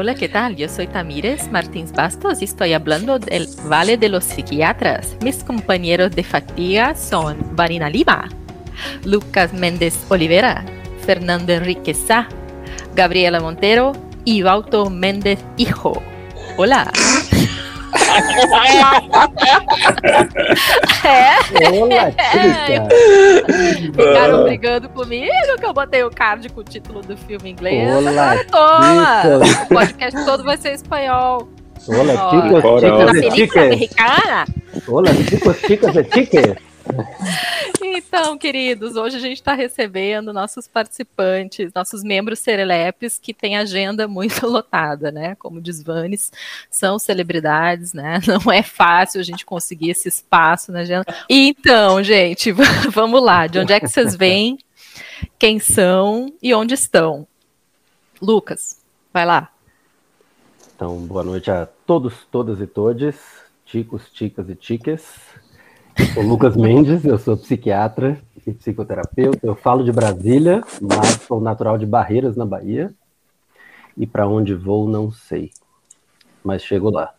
Hola, ¿qué tal? Yo soy Tamires Martins Bastos y estoy hablando del Vale de los Psiquiatras. Mis compañeros de fatiga son Vanina Lima, Lucas Méndez Olivera, Fernando Enrique Sá, Gabriela Montero y Bauto Méndez Hijo. Hola. É? Olá. Ficaram brigando comigo que eu botei o card com o título do filme em inglês. Olá, Agora toma! Tica. O podcast todo vai ser espanhol. Ó, chicos, chicas Na ora. e película chiques. americana. Hola, chicos, chicas e chiques. Então, queridos, hoje a gente está recebendo nossos participantes, nossos membros serelepes que têm agenda muito lotada, né? Como diz Vanes, são celebridades, né? Não é fácil a gente conseguir esse espaço na agenda. Então, gente, vamos lá. De onde é que vocês vêm? Quem são e onde estão? Lucas, vai lá. Então, boa noite a todos, todas e todes, ticos, ticas e chiques. Sou Lucas Mendes, eu sou psiquiatra e psicoterapeuta. Eu falo de Brasília, mas sou natural de Barreiras, na Bahia. E para onde vou, não sei. Mas chego lá.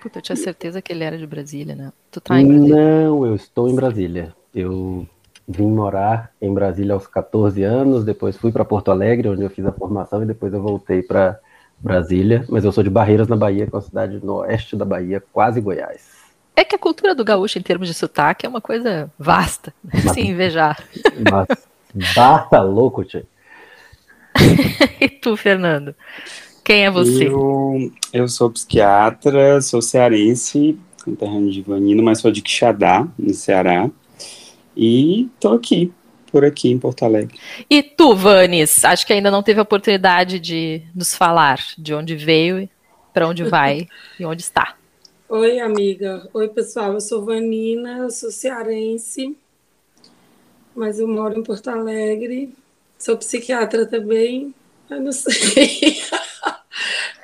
Puta, eu tinha certeza que ele era de Brasília, né? Tu tá em Brasília. Não, eu estou em Brasília. Eu vim morar em Brasília aos 14 anos, depois fui para Porto Alegre, onde eu fiz a formação, e depois eu voltei para Brasília. Mas eu sou de Barreiras, na Bahia, que é uma cidade no oeste da Bahia, quase Goiás. É que a cultura do gaúcho, em termos de sotaque, é uma coisa vasta, se invejar. Mas bata louco, tio. E tu, Fernando? Quem é você? Eu, eu sou psiquiatra, sou cearense, conterrâneo de Vanino, mas sou de Quixadá, no Ceará. E tô aqui, por aqui em Porto Alegre. E tu, Vanes? Acho que ainda não teve a oportunidade de nos falar de onde veio, para onde vai e onde está. Oi, amiga. Oi, pessoal. Eu sou Vanina, eu sou cearense, mas eu moro em Porto Alegre. Sou psiquiatra também. Eu não sei.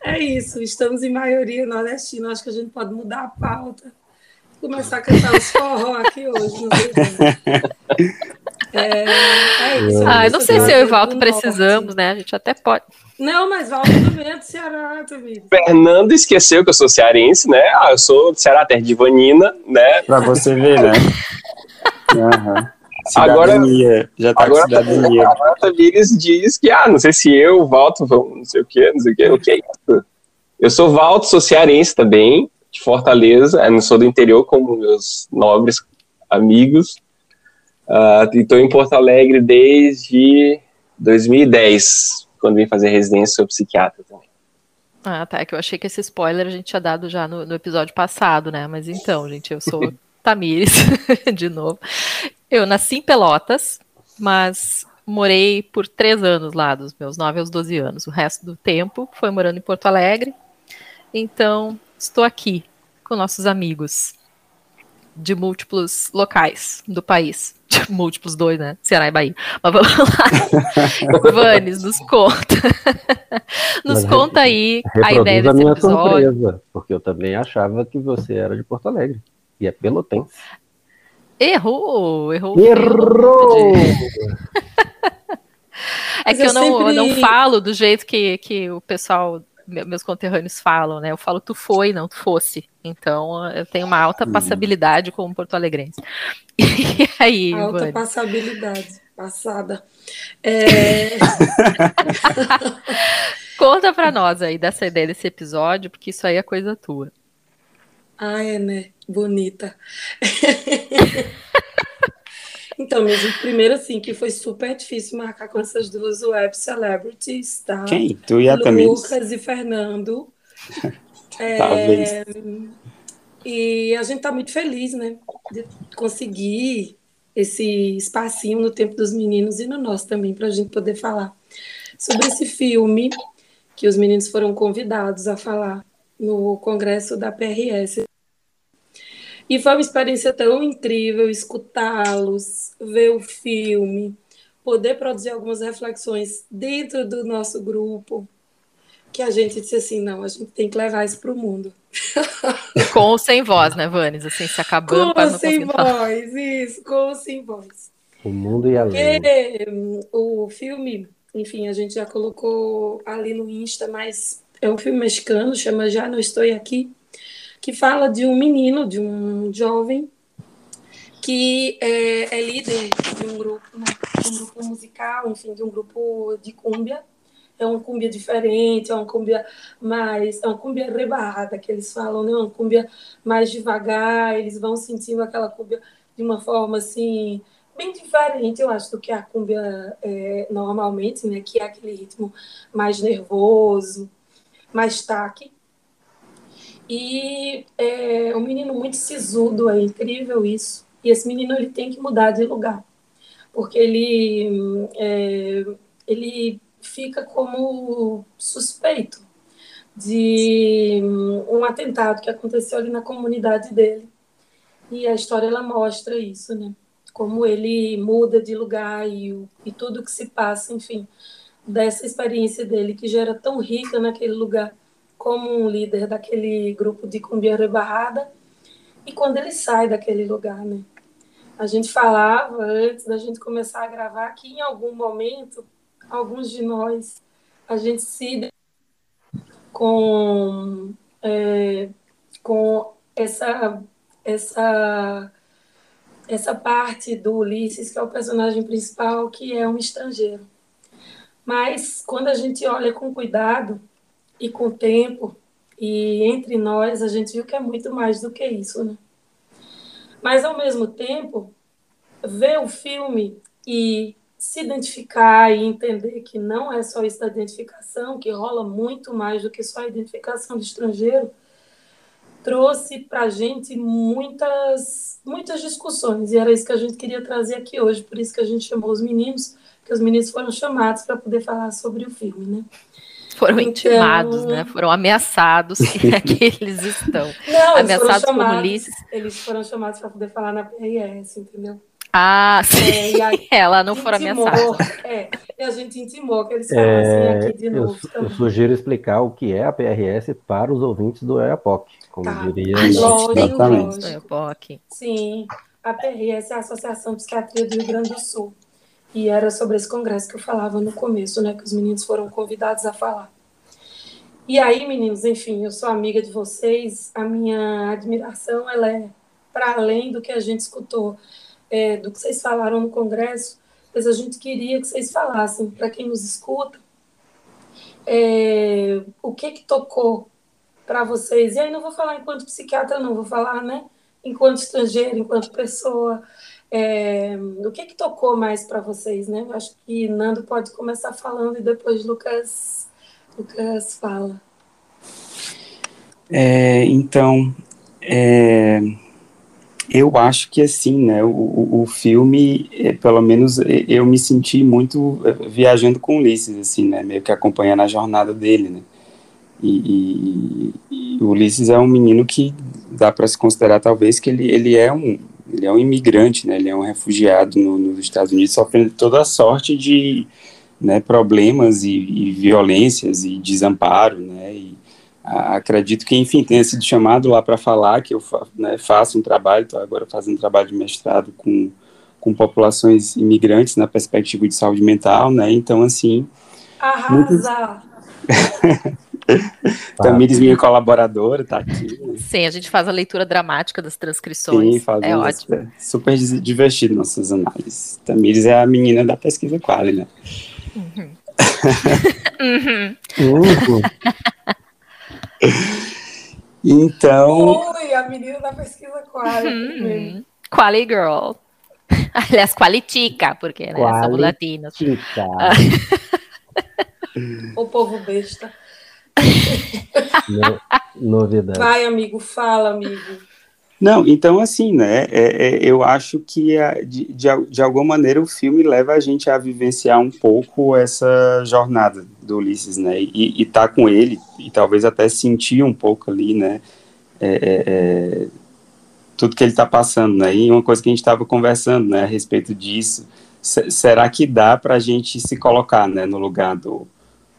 É isso. Estamos em maioria nordestina. Acho que a gente pode mudar a pauta. Começar a cantar os forró aqui hoje. Não sei. É, é isso. Ah, eu não sei se eu e o Valdo precisamos, né? A gente até pode. Não, mas Valdo também é do Ceará, também. Fernando esqueceu que eu sou cearense, né? Ah, eu sou do Ceará, terra de Vanina, né? Pra você ver, né? Aham. Agora- Cidadania, já tá Agora, com cidadania. agora a Tamires diz que, ah, não sei se eu, Valto, vamos, não sei o quê, não sei o quê. O que é isso? Eu sou Valto, sou cearense também, de Fortaleza. Eu não sou do interior como meus nobres amigos. Ah, e tô em Porto Alegre desde 2010, quando vim fazer residência, sou psiquiatra também. Ah, tá. É que eu achei que esse spoiler a gente tinha dado já no, no episódio passado, né? Mas então, gente, eu sou Tamires, de novo. Eu nasci em Pelotas, mas morei por três anos lá, dos meus 9 aos 12 anos. O resto do tempo foi morando em Porto Alegre. Então, estou aqui com nossos amigos de múltiplos locais do país. De múltiplos dois, né? Ceará e Bahia. Mas vamos lá. Vanes, nos conta. Nos Mas conta aí a ideia a desse minha episódio. surpresa, porque eu também achava que você era de Porto Alegre. E é pelotense. Errou, errou. Errou! É Mas que eu eu não, eu não falo do jeito que, que o pessoal, meus conterrâneos falam, né? Eu falo tu foi, não tu fosse. Então eu tenho uma alta Hum. passabilidade como porto-alegrense. E aí, Alta passabilidade. Passada. É, conta pra nós aí dessa ideia desse episódio, porque isso aí é coisa tua. Ah, é, né? Bonita. Então, mesmo, primeiro assim, que foi super difícil marcar com essas duas web celebrities, tá? Quem? Tu e a Tamires? Lucas e Fernando. É, Talvez. E a gente tá muito feliz, né? De conseguir esse espacinho no tempo dos meninos e no nosso também, para a gente poder falar sobre esse filme que os meninos foram convidados a falar no congresso da PRS. E foi uma experiência tão incrível escutá-los, ver o filme, poder produzir algumas reflexões dentro do nosso grupo, que a gente disse assim, não, a gente tem que levar isso para o mundo. Com ou sem voz, né, Vanes? Assim, se acabando, Com ou sem conseguindo falar. voz, isso, com ou sem voz. O mundo e além. Porque hum, o filme enfim, a gente já colocou ali no Insta, mas é um filme mexicano, chama Já Não Estou Aqui, que fala de um menino, de um jovem, que é, é líder de um grupo, né, um grupo musical, enfim, de um grupo de cúmbia. É uma cúmbia diferente, é uma cúmbia mais, é uma cúmbia rebarrada que eles falam, né? Uma cúmbia mais devagar, eles vão sentindo aquela cúmbia de uma forma assim bem diferente, eu acho, do que a cúmbia é, normalmente, né? Que é aquele ritmo mais nervoso, mais taque. E é um menino muito sisudo, é incrível isso. E esse menino ele tem que mudar de lugar, porque ele é, ele fica como suspeito de um atentado que aconteceu ali na comunidade dele. E a história ela mostra isso, né? Como ele muda de lugar e, e tudo que se passa, enfim, dessa experiência dele que já era tão rica naquele lugar como um líder daquele grupo de cumbia rebarrada e quando ele sai daquele lugar, né? A gente falava antes da gente começar a gravar que em algum momento, alguns de nós, a gente se com é, com essa essa essa parte do Ulisses que é o personagem principal que é um estrangeiro. Mas quando a gente olha com cuidado e com tempo e entre nós a gente viu que é muito mais do que isso, né? Mas, ao mesmo tempo, ver o filme e se identificar e entender que não é só isso da identificação, que rola muito mais do que só a identificação de estrangeiro, trouxe para a gente muitas, muitas discussões. E era isso que a gente queria trazer aqui hoje, por isso que a gente chamou os meninos, que os meninos foram chamados para poder falar sobre o filme, né? Foram então... intimados, né? Foram ameaçados que aqui eles estão. Não, ameaçados chamados, como Ulisses. Eles foram chamados para poder falar na PRS, entendeu? Ah, sim. É, Ela não foram ameaçados. É, e a gente intimou que eles falassem é, aqui de novo. Eu, eu, sugiro explicar o que é a PRS para os ouvintes do EAPOC, como tá. diria. Lógico, EAPOC. Sim, a PRS é a Associação de Psiquiatria do Rio Grande do Sul. E era sobre esse congresso que eu falava no começo, né? Que os meninos foram convidados a falar. E aí, meninos, enfim, eu sou amiga de vocês. A minha admiração, ela é para além do que a gente escutou, é, do que vocês falaram no congresso. Mas a gente queria que vocês falassem para quem nos escuta é, o que que tocou para vocês. E aí não vou falar enquanto psiquiatra, não vou falar, né? Enquanto estrangeiro, enquanto pessoa. É, o que, que tocou mais para vocês, né? Acho que Nando pode começar falando e depois Lucas, Lucas fala. É, então, é, eu acho que assim, né? O, o filme, é, pelo menos é, eu me senti muito é, viajando com Ulisses, assim, né? Meio que acompanhando a jornada dele, né? E, e, e Ulisses é um menino que dá para se considerar talvez que ele, ele é um ele é um imigrante, né? Ele é um refugiado no, nos Estados Unidos, sofrendo toda sorte de né, problemas e, e, violências e desamparo, né? E a, acredito que, enfim, tenha sido chamado lá para falar que eu fa, né, faço um trabalho, estou agora fazendo trabalho de mestrado com, com populações imigrantes na perspectiva de saúde mental, né? Então, assim... Arrasa! Muitos... Tamires, minha colaboradora, tá aqui. Sim, a gente faz a leitura dramática das transcrições. Sim, é ótimo. É super divertido nossas análises. Tamires é a menina da pesquisa Quali, né? Uhum. uhum. então. Ui, a menina da pesquisa Quali. Uhum. Quali Girl. Aliás, Qualitica, porque né, somos latinos. o povo besta. No, novidade. Vai, amigo, fala, amigo. Não, então assim, né, é, é, eu acho que a, de, de, de, alguma maneira o filme leva a gente a vivenciar um pouco essa jornada do Ulisses, né, e, e tá com ele, e talvez até sentir um pouco ali, né, é, é, é tudo que ele está passando, né, e uma coisa que a gente estava conversando, né, a respeito disso, será que dá para a gente se colocar, né, no lugar do,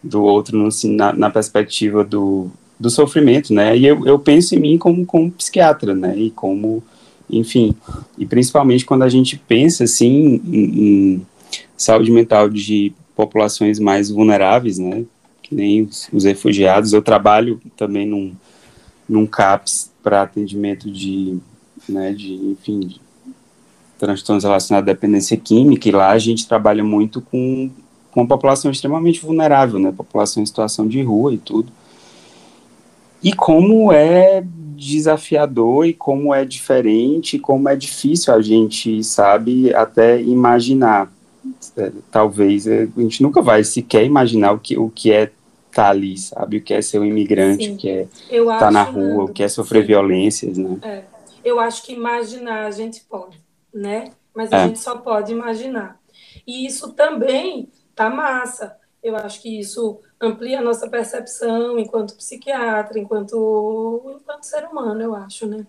do outro no, na, na, perspectiva do, do sofrimento, né? E eu, eu penso em mim como, como psiquiatra, né? E como, enfim, e principalmente quando a gente pensa, assim, em, em saúde mental de populações mais vulneráveis, né? Que nem os, os refugiados. Eu trabalho também num, num CAPS para atendimento de, né, de, enfim, de transtornos relacionados à dependência química, e lá a gente trabalha muito com, com a população extremamente vulnerável, né? População em situação de rua e tudo. E como é desafiador e como é diferente, como é difícil a gente, sabe, até imaginar. É, talvez é, a gente nunca vai sequer imaginar o que, o que é estar tá ali, sabe? O que é ser um imigrante, Sim. o que é estar tá na rua, o que é sofrer Sim. violências, né? É. Eu acho que imaginar a gente pode, né? Mas a é. gente só pode imaginar. E isso também tá massa. Eu acho que isso amplia a nossa percepção enquanto psiquiatra, enquanto, enquanto ser humano, eu acho, né?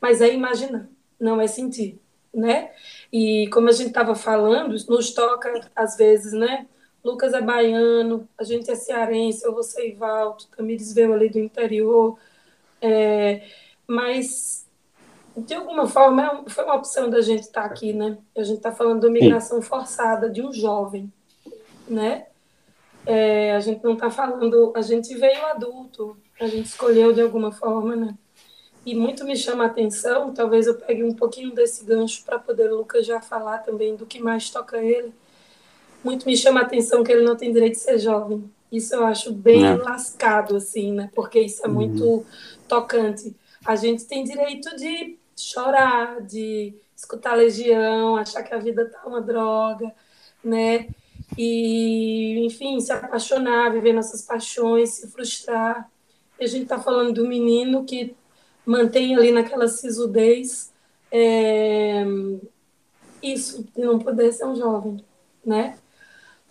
Mas é imaginar, não é sentir, né? E como a gente estava falando, nos toca às vezes, né? Lucas é baiano, a gente é cearense, eu vou ser Ivaldo, Tamires veio ali do interior, é, mas de alguma forma é foi uma opção da gente estar tá aqui, né? A gente está falando de migração forçada de um jovem, né? É, a gente não está falando, a gente veio adulto, a gente escolheu de alguma forma, né? E muito me chama a atenção, talvez eu pegue um pouquinho desse gancho para poder o Lucas já falar também do que mais toca ele. Muito me chama a atenção que ele não tem direito de ser jovem. Isso eu acho bem não. lascado, assim, né? Porque isso é uhum. muito tocante. A gente tem direito de chorar, de escutar legião, achar que a vida tá uma droga, né? E, enfim, se apaixonar, viver nossas paixões, se frustrar. E a gente está falando do menino que mantém ali naquela sisudez é, isso, de não poder ser um jovem, né?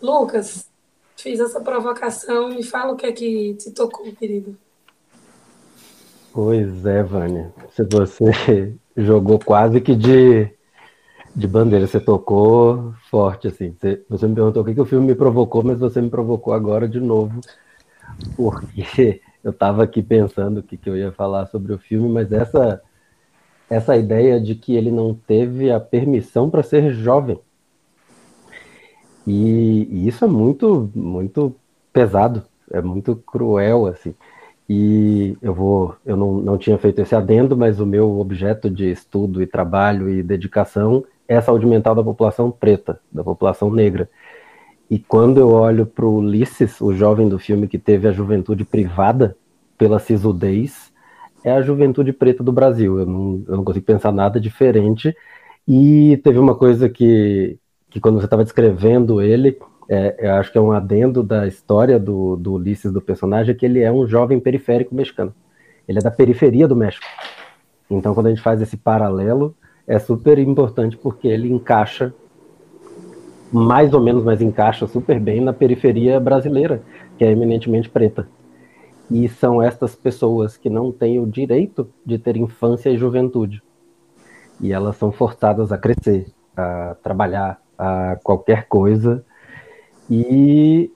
Lucas, fiz essa provocação, me fala o que é que te tocou, querido. Pois é, Vânia. Se você jogou quase que de de bandeira, você tocou forte, assim. Você, me perguntou o que, que o filme me provocou, mas você me provocou agora de novo, porque eu estava aqui pensando o que, que eu ia falar sobre o filme, mas essa, essa ideia de que ele não teve a permissão para ser jovem. E, e, isso é muito, muito pesado, é muito cruel, assim. E eu vou, eu não, não tinha feito esse adendo, mas o meu objeto de estudo e trabalho e dedicação é a saúde mental da população preta, da população negra. E quando eu olho para o Ulisses, o jovem do filme que teve a juventude privada pela sisudez, é a juventude preta do Brasil. Eu não, eu não consigo pensar nada diferente. E teve uma coisa que, que quando você estava descrevendo ele, é, eu acho que é um adendo da história do, do Ulisses, do personagem, que ele é um jovem periférico mexicano. Ele é da periferia do México. Então, quando a gente faz esse paralelo, é super importante porque ele encaixa mais ou menos, mas encaixa super bem na periferia brasileira, que é eminentemente preta. E são estas pessoas que não têm o direito de ter infância e juventude. E elas são forçadas a crescer, a trabalhar, a qualquer coisa. E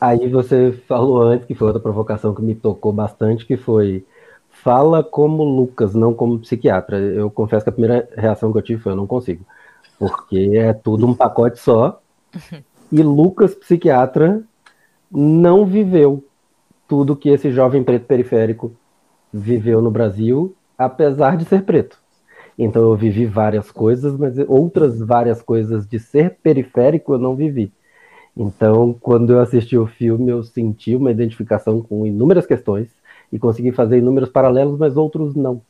aí você falou antes, que foi outra provocação que me tocou bastante, que foi fala como Lucas, não como psiquiatra. Eu confesso que a primeira reação que eu tive foi: eu não consigo. Porque é tudo um pacote só. E Lucas, psiquiatra, não viveu tudo que esse jovem preto periférico viveu no Brasil, apesar de ser preto. Então eu vivi várias coisas, mas outras várias coisas de ser periférico eu não vivi. Então, quando eu assisti o filme, eu senti uma identificação com inúmeras questões e conseguir fazer inúmeros paralelos, mas outros não.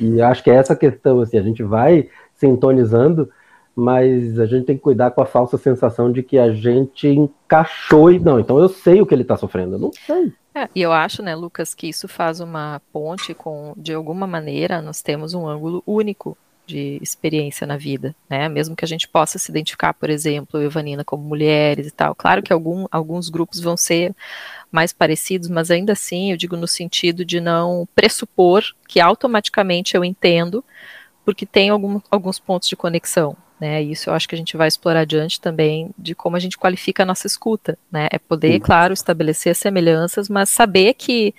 E acho que é essa questão, assim, a gente vai sintonizando, mas a gente tem que cuidar com a falsa sensação de que a gente encaixou e não. Então eu sei o que ele está sofrendo, eu não sei. É, e eu acho, né, Lucas, que isso faz uma ponte com, de alguma maneira, nós temos um ângulo único de experiência na vida, né? Mesmo que a gente possa se identificar, por exemplo, eu e Vanina como mulheres e tal. Claro que algum, alguns grupos vão ser mais parecidos, mas ainda assim eu digo no sentido de não pressupor que automaticamente eu entendo, porque tem algum, alguns pontos de conexão. Né, isso eu acho que a gente vai explorar adiante também de como a gente qualifica a nossa escuta, né? É poder, Sim. claro, estabelecer semelhanças, mas saber que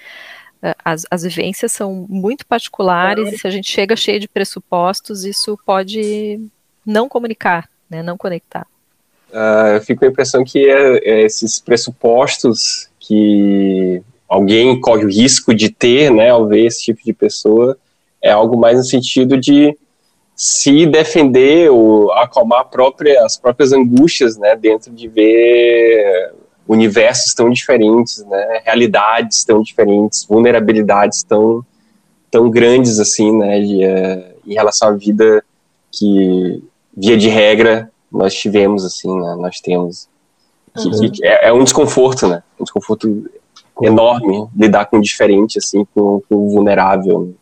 as, as vivências são muito particulares e se a gente chega cheio de pressupostos, isso pode não comunicar, né? Não conectar. uh, eu fico com a impressão que é, é esses pressupostos que alguém corre o risco de ter, né, ao ver esse tipo de pessoa, é algo mais no sentido de se defender ou acalmar própria, as próprias angústias, né, dentro de ver universos tão diferentes, né, realidades tão diferentes, vulnerabilidades tão tão grandes assim, né, de, uh, em relação à vida que via de regra nós tivemos assim, né, nós temos que, uhum. que é, é, um desconforto, né, um desconforto enorme lidar com o diferente assim, com, com o vulnerável.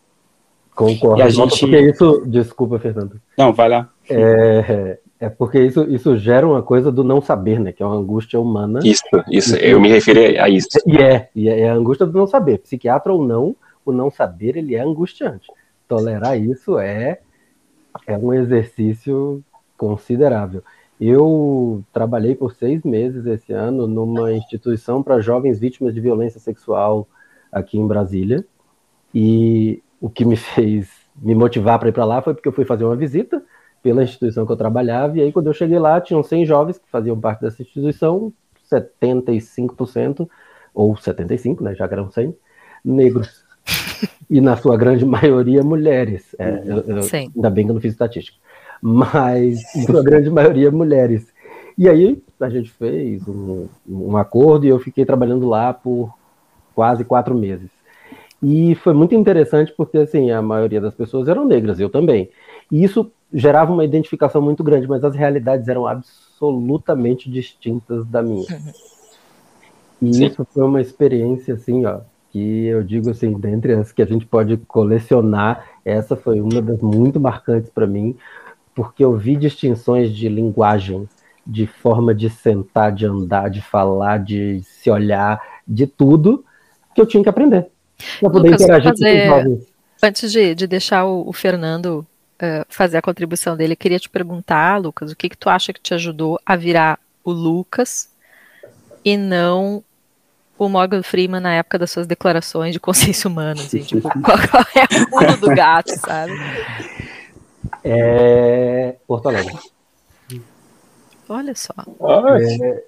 Concordo. E a gente... Porque isso, desculpa, Fernando. Não, vai lá. É, é porque isso, isso gera uma coisa do não saber, né? Que é uma angústia humana. Isso, isso, eu me referi a isso. E é, e é a angústia do não saber. Psiquiatra ou não, o não saber, ele é angustiante. Tolerar isso é, é um exercício considerável. Eu trabalhei por seis meses esse ano numa instituição para jovens vítimas de violência sexual aqui em Brasília. E o que me fez me motivar para ir para lá foi porque eu fui fazer uma visita pela instituição que eu trabalhava, e aí quando eu cheguei lá, tinham 100 jovens que faziam parte dessa instituição, 75%, ou 75%, né, já que eram 100, negros. e na sua grande maioria mulheres. É, eu, eu, ainda bem que eu não fiz estatística. Mas, na sua grande maioria mulheres. E aí a gente fez um, um acordo e eu fiquei trabalhando lá por quase quatro meses. E foi muito interessante porque, assim, a maioria das pessoas eram negras, eu também. E isso gerava uma identificação muito grande, mas as realidades eram absolutamente distintas da minha. E Sim. isso foi uma experiência, assim, ó, que eu digo assim, dentre as que a gente pode colecionar, essa foi uma das muito marcantes para mim, porque eu vi distinções de linguagem, de forma de sentar, de andar, de falar, de se olhar, de tudo que eu tinha que aprender para poder Lucas, interagir fazer, com os jovens. Antes de, de deixar o, o Fernando uh, fazer a contribuição dele, eu queria te perguntar, Lucas, o que, que tu acha que te ajudou a virar o Lucas e não o Morgan Freeman na época das suas declarações de consciência humana, assim, tipo, qual, qual é o pulo do gato, sabe? É Porto Alegre. Olha só. É,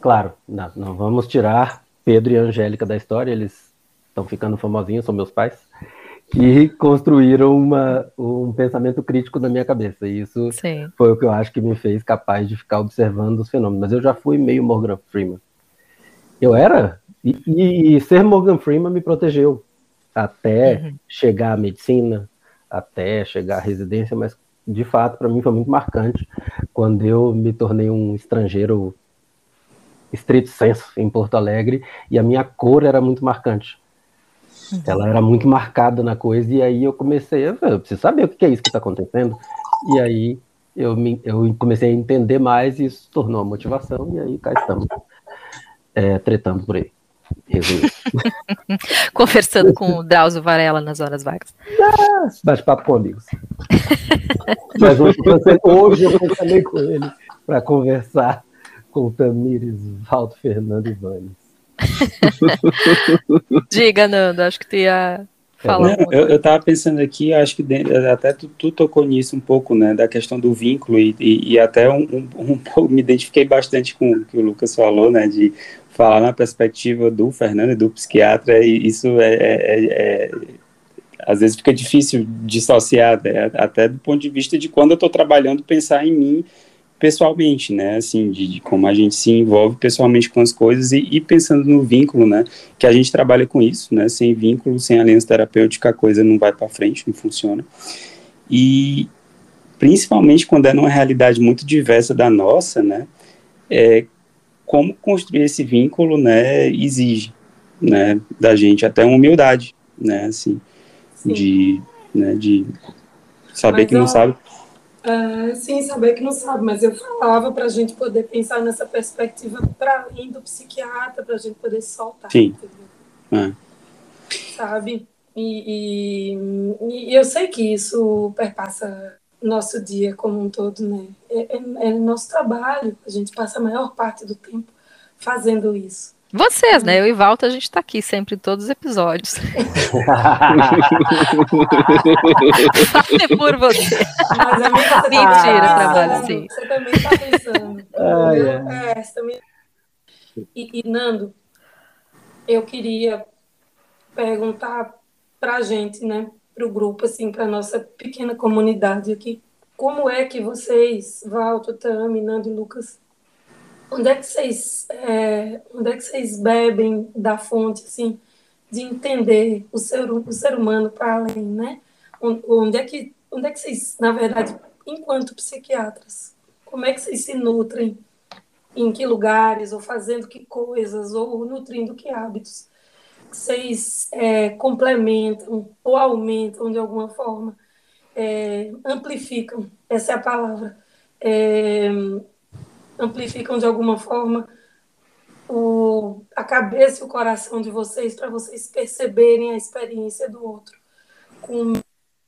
claro, não, não vamos tirar Pedro e Angélica da história, eles estão ficando famosinhos, são meus pais, que construíram uma, um pensamento crítico na minha cabeça. E isso Sim. foi o que eu acho que me fez capaz de ficar observando os fenômenos. Mas eu já fui meio Morgan Freeman. Eu era, e, e, e ser Morgan Freeman me protegeu até uhum. chegar à medicina, até chegar à residência, mas de fato para mim foi muito marcante quando eu me tornei um estrangeiro estrito senso em Porto Alegre e a minha cor era muito marcante. Uhum. Ela era muito marcada na coisa, e aí eu comecei a. Eu preciso saber o que é isso que está acontecendo. E aí eu, me, eu comecei a entender mais, e isso tornou a motivação, e aí cá estamos, é, tretando por aí. Conversando com o Drauzio Varela nas horas vagas. Ah, Bate-papo com amigos. Mas hoje, hoje eu falei com ele para conversar com o Tamires, Valdo Fernando Ivanes. Diga, Nando, acho que tu ia falar. Não, eu, eu tava pensando aqui, acho que até tu, tu, tocou nisso um pouco, né, da questão do vínculo, e, e, e até um, um, um, me identifiquei bastante com o que o Lucas falou, né, de falar na perspectiva do Fernando e do psiquiatra, e isso é, é, é, é às vezes fica difícil dissociar, né, até do ponto de vista de quando eu estou trabalhando, pensar em mim pessoalmente, né, assim, de, de, como a gente se envolve pessoalmente com as coisas e, e, pensando no vínculo, né, que a gente trabalha com isso, né, sem vínculo, sem aliança terapêutica, a coisa não vai para frente, não funciona. E principalmente quando é numa realidade muito diversa da nossa, né, é, como construir esse vínculo, né, exige, né, da gente até uma humildade, né, assim, Sim. de, né, de saber Mas, que não sabe Sim, saber que não sabe, mas eu falava para a gente poder pensar nessa perspectiva para além do psiquiatra, para a gente poder soltar. Sim. É. Sabe? E, e, e, eu sei que isso perpassa nosso dia como um todo, né? É, é, é nosso trabalho, a gente passa a maior parte do tempo fazendo isso. Vocês, né? Eu e Walter, a gente tá aqui sempre em todos os episódios. Fale por você. Mas a minha você Mentira, tá trabalho sim. Você também está pensando. Entendeu? É, você também... e, e, Nando, eu queria perguntar para a gente, né, para o grupo, assim, para nossa pequena comunidade aqui, como é que vocês, Valto, Tami, Nando e Lucas, onde é que vocês, é, onde é que vocês bebem da fonte, assim, de entender o ser, o ser humano para além, né? Onde é que, onde é que vocês, na verdade, enquanto psiquiatras, como é que vocês se nutrem? Em que lugares, ou fazendo que coisas, ou nutrindo que hábitos? Vocês é, complementam ou aumentam de alguma forma, é, amplificam, essa é a palavra, é, amplificam de alguma forma o, a cabeça e o coração de vocês para vocês perceberem a experiência do outro com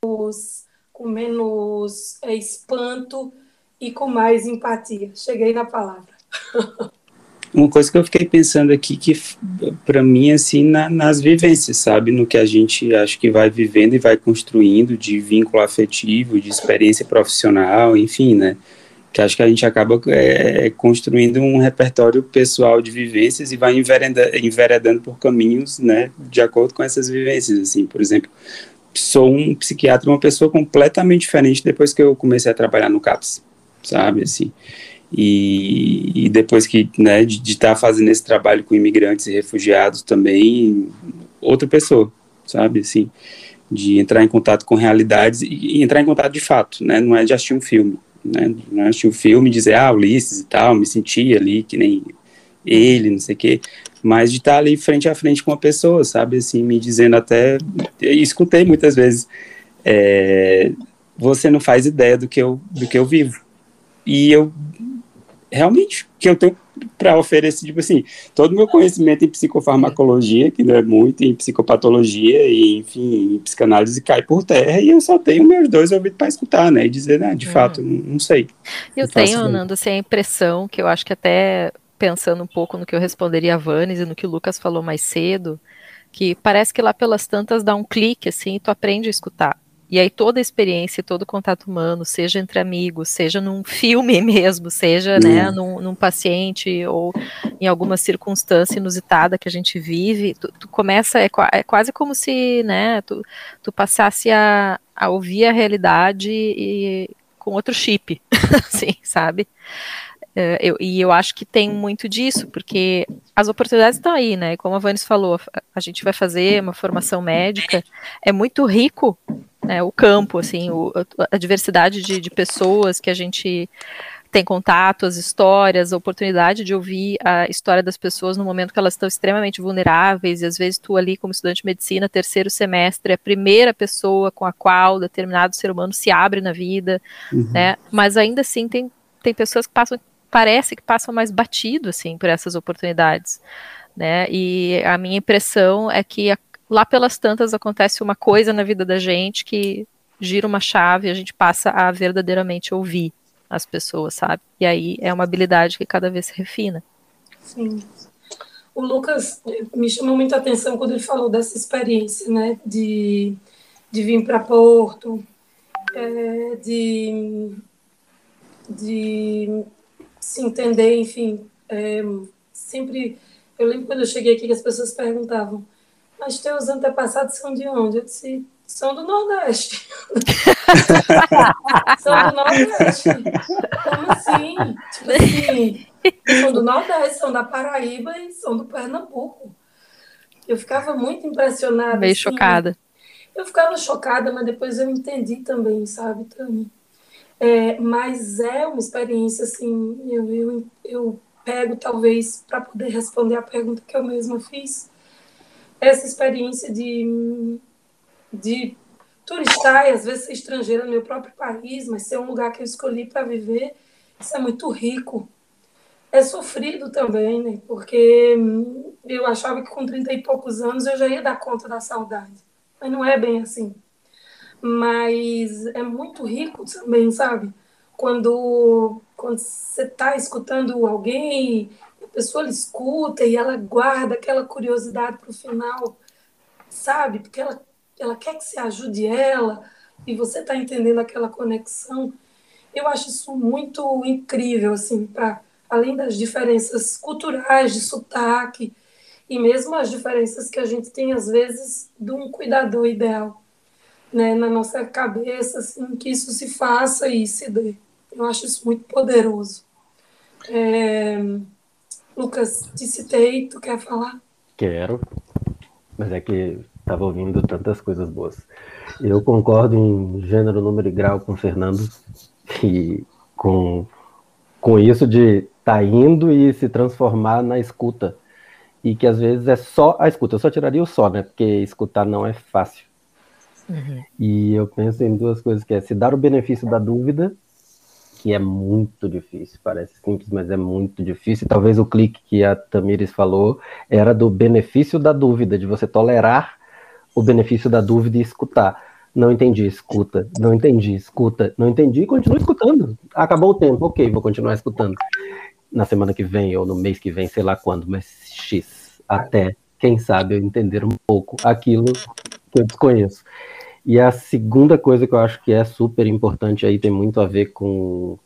menos, com menos é, espanto e com mais empatia. Cheguei na palavra. Uma coisa que eu fiquei pensando aqui que para mim assim na, nas vivências, sabe, no que a gente acho que vai vivendo e vai construindo de vínculo afetivo, de experiência profissional, enfim, né? Que acho que a gente acaba é, construindo um repertório pessoal de vivências e vai enveredando, enveredando por caminhos, né, de acordo com essas vivências, assim, por exemplo, sou um psiquiatra, uma pessoa completamente diferente depois que eu comecei a trabalhar no CAPS, sabe, assim, e, e depois que, né, de estar tá fazendo esse trabalho com imigrantes e refugiados também, outra pessoa, sabe, assim, de entrar em contato com realidades e, e entrar em contato de fato, né, não é de assistir um filme, né, assistir o um filme dizer, ah, Ulisses e tal, me senti ali que nem ele, não sei o quê, mas de estar ali frente a frente com uma pessoa, sabe, assim, me dizendo até, escutei muitas vezes, é, você não faz ideia do que eu, do que eu vivo, e eu, realmente, que eu tenho para oferecer, tipo assim, todo o meu conhecimento em psicofarmacologia, que não é muito, em psicopatologia e, enfim, em psicanálise cai por terra e eu só tenho meus dois ouvidos para escutar, né, e dizer, né, de uhum. fato, não, sei. Eu tenho, Nando, assim, a impressão que eu acho que até pensando um pouco no que eu responderia a Vanes e no que o Lucas falou mais cedo, que parece que lá pelas tantas dá um clique, assim, e tu aprende a escutar. E aí toda a experiência, todo o contato humano, seja entre amigos, seja num filme mesmo, seja né, num, num, paciente ou em alguma circunstância inusitada que a gente vive, tu, tu começa, é, é, quase como se né, tu, tu passasse a, a ouvir a realidade e, com outro chip, assim, sabe? Eu, e eu acho que tem muito disso, porque as oportunidades estão aí, né? Como a Vanes falou, a gente vai fazer uma formação médica, é muito rico né, o campo, assim, o, a diversidade de, de, pessoas que a gente tem contato, as histórias, a oportunidade de ouvir a história das pessoas no momento que elas estão extremamente vulneráveis, e às vezes tu ali, como estudante de medicina, terceiro semestre, é a primeira pessoa com a qual determinado ser humano se abre na vida, uhum. né, mas ainda assim tem, tem pessoas que passam, parece que passam mais batido, assim, por essas oportunidades, né, e a minha impressão é que a lá pelas tantas acontece uma coisa na vida da gente que gira uma chave a gente passa a verdadeiramente ouvir as pessoas, sabe? E aí é uma habilidade que cada vez se refina. Sim. O Lucas me chamou muita atenção quando ele falou dessa experiência, né, de, de vir para Porto, é, de, de se entender, enfim, é, sempre, eu lembro quando eu cheguei aqui que as pessoas perguntavam, mas teus antepassados são de onde? Eu disse, são do Nordeste. são do Nordeste. Como assim? Tipo assim, são do Nordeste, são da Paraíba e são do Pernambuco. Eu ficava muito impressionada. Meio assim, chocada. Eu ficava chocada, mas depois eu entendi também, sabe, Tami? É, mas é uma experiência, assim, eu, eu, eu pego talvez para poder responder a pergunta que eu mesma fiz essa experiência de, de turistar e às vezes ser estrangeira no meu próprio país, mas ser um lugar que eu escolhi para viver, isso é muito rico. É sofrido também, né? Porque eu achava que com 30 e poucos anos eu já ia dar conta da saudade. Mas não é bem assim. Mas é muito rico também, sabe? Quando, quando você está escutando alguém, pessoa escuta e ela guarda aquela curiosidade para o final, sabe? Porque ela, ela quer que você ajude ela e você está entendendo aquela conexão. Eu acho isso muito incrível, assim, para além das diferenças culturais, de sotaque, e mesmo as diferenças que a gente tem, às vezes, de um cuidador ideal, né, na nossa cabeça, assim, que isso se faça e se dê. Eu acho isso muito poderoso. É... Lucas, te citei, tu quer falar? Quero, mas é que estava ouvindo tantas coisas boas. Eu concordo em gênero, número e grau com o Fernando e com, com isso de estar tá indo e se transformar na escuta. E que às vezes é só a escuta. Eu só tiraria o só, né? Porque escutar não é fácil. Uhum. E eu penso em duas coisas, que é se dar o benefício da dúvida, que é muito difícil, parece simples, mas é muito difícil. Talvez o clique que a Tamires falou era do benefício da dúvida, de você tolerar o benefício da dúvida e escutar. Não entendi, escuta. Não entendi, escuta. Não entendi, continua escutando. Acabou o tempo, ok, vou continuar escutando. Na semana que vem ou no mês que vem, sei lá quando, mas X. Até, quem sabe, eu entender um pouco aquilo que eu desconheço. E a segunda coisa que eu acho que é super importante aí, tem muito a ver com,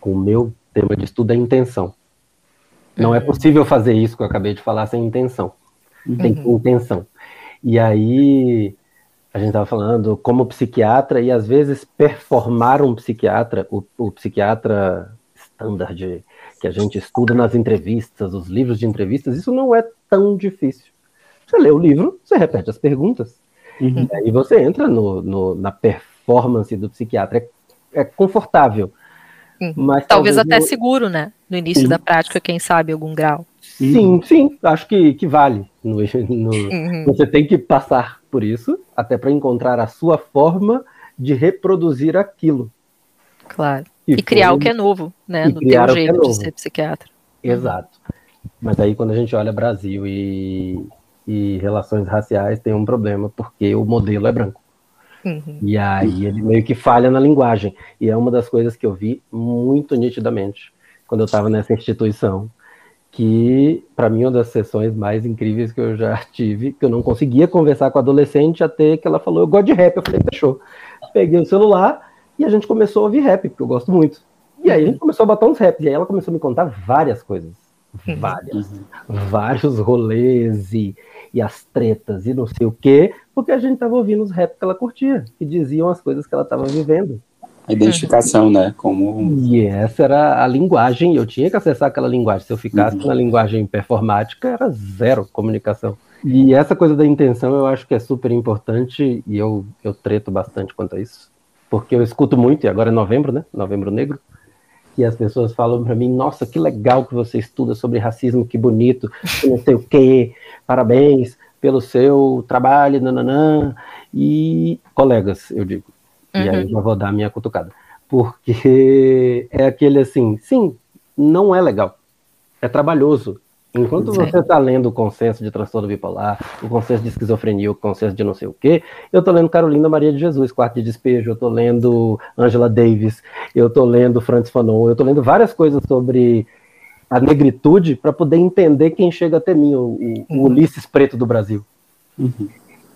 com o meu tema de estudo, é a intenção. Não é uhum. possível fazer isso que eu acabei de falar sem intenção. Tem uhum. intenção. E aí, a gente estava falando como psiquiatra, e às vezes performar um psiquiatra, o, o psiquiatra standard que a gente estuda nas entrevistas, os livros de entrevistas, isso não é tão difícil. Você lê o livro, você repete as perguntas, Uhum. E aí você entra no, no, na performance do psiquiatra. É, é confortável. Uhum. Mas talvez, talvez até no... seguro, né? No início sim. da prática, quem sabe, algum grau. Sim, sim, acho que, que vale. No, no, uhum. Você tem que passar por isso, até para encontrar a sua forma de reproduzir aquilo. Claro. E, e criar foi... o que é novo, né? no teu é jeito é de ser psiquiatra. Exato. Mas aí quando a gente olha Brasil e, e relações raciais tem um problema, porque o modelo é branco. Uhum. E aí ele meio que falha na linguagem. E é uma das coisas que eu vi muito nitidamente quando eu estava nessa instituição, que para mim é uma das sessões mais incríveis que eu já tive, que eu não conseguia conversar com a adolescente até que ela falou, eu gosto de rap, eu falei, fechou. Peguei o celular e a gente começou a ouvir rap, porque eu gosto muito. E aí a gente começou a botar uns rap, e aí ela começou a me contar várias coisas. Uhum. Várias. Uhum. Vários rolês e e as tretas e não sei o quê, porque a gente tava ouvindo os rap que ela curtia, que diziam as coisas que ela estava vivendo. A identificação, né? Como... E essa era a linguagem, eu tinha que acessar aquela linguagem. Se eu ficasse uhum. na linguagem performática, era zero comunicação. E essa coisa da intenção eu acho que é super importante e eu, eu treto bastante quanto a isso. Porque eu escuto muito, e agora é novembro, né? Novembro Negro. E as pessoas falam para mim: Nossa, que legal que você estuda sobre racismo, que bonito, não sei o quê, parabéns pelo seu trabalho, nananã. E colegas, eu digo. Uhum. E aí eu já vou dar a minha cutucada. Porque é aquele assim: sim, não é legal, é trabalhoso, Enquanto você está lendo o consenso de transtorno bipolar, o consenso de esquizofrenia, o consenso de não sei o quê, eu estou lendo Carolina Maria de Jesus, Quarto de Despejo, eu estou lendo Angela Davis, eu estou lendo Francis Fanon, eu estou lendo várias coisas sobre a negritude para poder entender quem chega até mim, o, o, uhum. Ulisses Preto do Brasil. Uhum.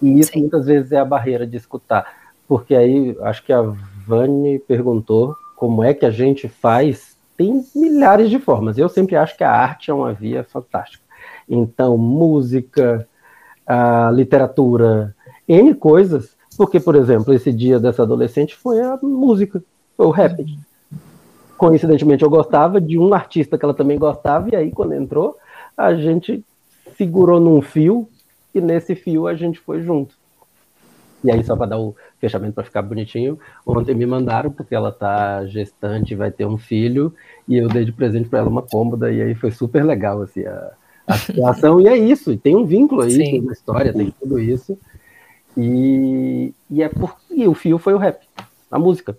E isso Sim. muitas vezes é a barreira de escutar. Porque aí, acho que a Vani perguntou como é que a gente faz tem milhares de formas. Eu sempre acho que a arte é uma via fantástica. Então, música, literatura, N coisas, porque, por exemplo, esse dia dessa adolescente foi a música, foi o rap. Coincidentemente, eu gostava de um artista que ela também gostava, e aí, quando entrou, a gente segurou num fio, e nesse fio a gente foi junto. E aí, só para dar o fechamento para ficar bonitinho, ontem me mandaram, porque ela tá gestante, vai ter um filho, e eu dei de presente para ela uma cômoda, e aí foi super legal, assim, a, a situação, e é isso, tem um vínculo aí, Sim. tem uma história, tem tudo isso, e, e é porque o fio foi o rap, a música,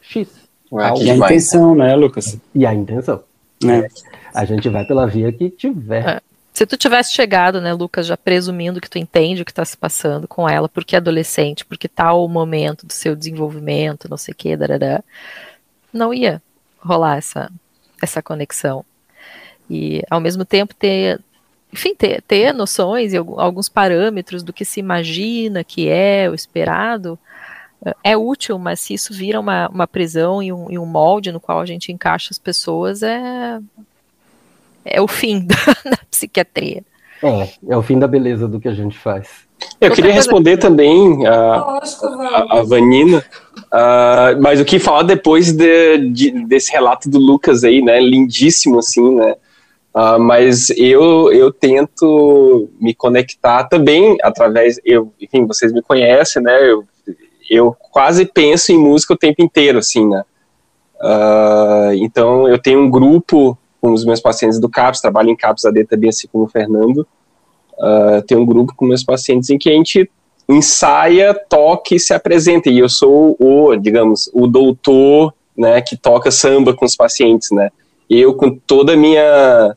X. Ué, e a intenção, né, Lucas? E a intenção. É. A gente vai pela via que tiver. É. Se tu tivesse chegado, né, Lucas, já presumindo que tu entende o que está se passando com ela, porque é adolescente, porque tá o momento do seu desenvolvimento, não sei o que, darará, não ia rolar essa, essa conexão. e ao mesmo tempo ter, enfim, ter, ter noções e alguns parâmetros do que se imagina que é o esperado, é útil, mas se isso vira uma, uma prisão e um, e um molde no qual a gente encaixa as pessoas, é, é o fim da, da psiquiatria. É, é o fim da beleza do que a gente faz. Eu queria responder também a, a, a Vanina, uh, mas o que falar depois de, de, desse relato do Lucas aí, né? Lindíssimo, assim, né? Uh, mas eu, eu tento me conectar também através, eu, enfim, vocês me conhecem, né? Eu, eu quase penso em música o tempo inteiro, assim, né? Uh, então eu tenho um grupo com os meus pacientes do CAPS, trabalho em CAPS AD também, assim como o Fernando. Uh, tem um grupo com meus pacientes em que a gente ensaia, toca e se apresenta. E eu sou o, digamos, o doutor, né, que toca samba com os pacientes, né. Eu, com toda a minha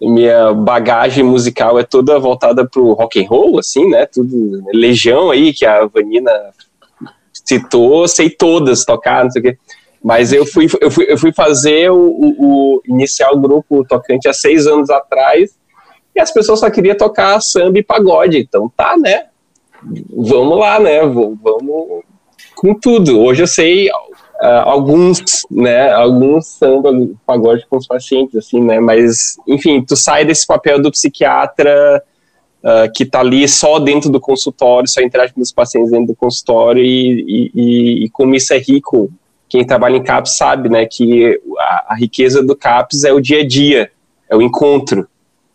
minha bagagem musical é toda voltada pro rock and roll, assim, né, tudo, Legião aí, que a Vanina citou, sei todas tocar, não sei o quê. Mas eu fui, eu fui, eu fui fazer o, o, iniciar o grupo tocante há seis anos atrás, e as pessoas só queriam tocar samba e pagode. Então tá, né? Vamos lá, né? Vamos com tudo. Hoje eu sei uh, alguns, né? Alguns samba, pagode com os pacientes, assim, né? Mas, enfim, tu sai desse papel do psiquiatra uh, que tá ali só dentro do consultório, só interage com os pacientes dentro do consultório e, e, e, e como isso é rico. Quem trabalha em CAPS sabe, né? Que a, a riqueza do CAPS é o dia a dia, é o encontro.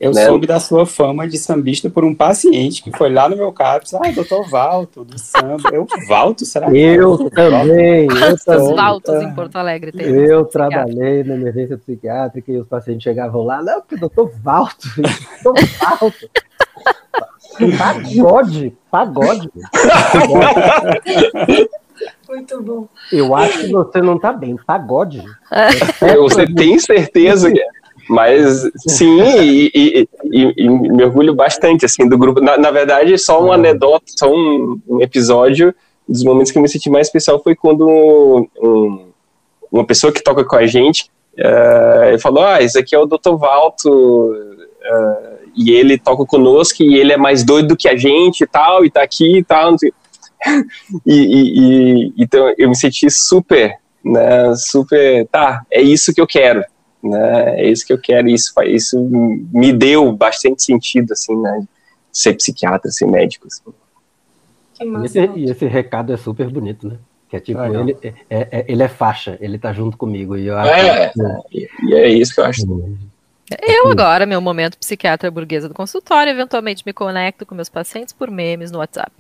Eu né? soube da sua fama de sambista por um paciente que foi lá no meu CAPS, ah, doutor Valto, do samba. Eu, Valto, será que Eu também. Quantos Valtos em Porto Alegre tem? Eu trabalhei na emergência psiquiátrica e os pacientes chegavam lá, não, porque doutor Valto, doutor Valto. Pagode, pagode. Muito bom. Eu acho que você não tá bem. Pagode. É. Você tem certeza que é? Mas sim, e, e, e, e, me orgulho bastante assim do grupo. Na, na verdade, só uma anedota, só um, um, episódio dos momentos que eu me senti mais especial foi quando um, uma pessoa que toca com a gente uh, falou: Ah, esse aqui é o Dr. Valto, uh, e ele toca conosco, e ele é mais doido do que a gente e tal, e tá aqui e tal. e, e então eu me senti super, né? Super, tá, é isso que eu quero né? É isso que eu quero, isso isso me deu bastante sentido, assim, né? Ser psiquiatra, ser médico. Assim. E esse, e esse recado é super bonito, né? Que é tipo, ah, ele, é, é, ele é faixa, ele tá junto comigo. E eu acho é, que... e é isso que eu acho. Eu agora, meu momento psiquiatra burguesa do consultório, eventualmente me conecto com meus pacientes por memes no WhatsApp.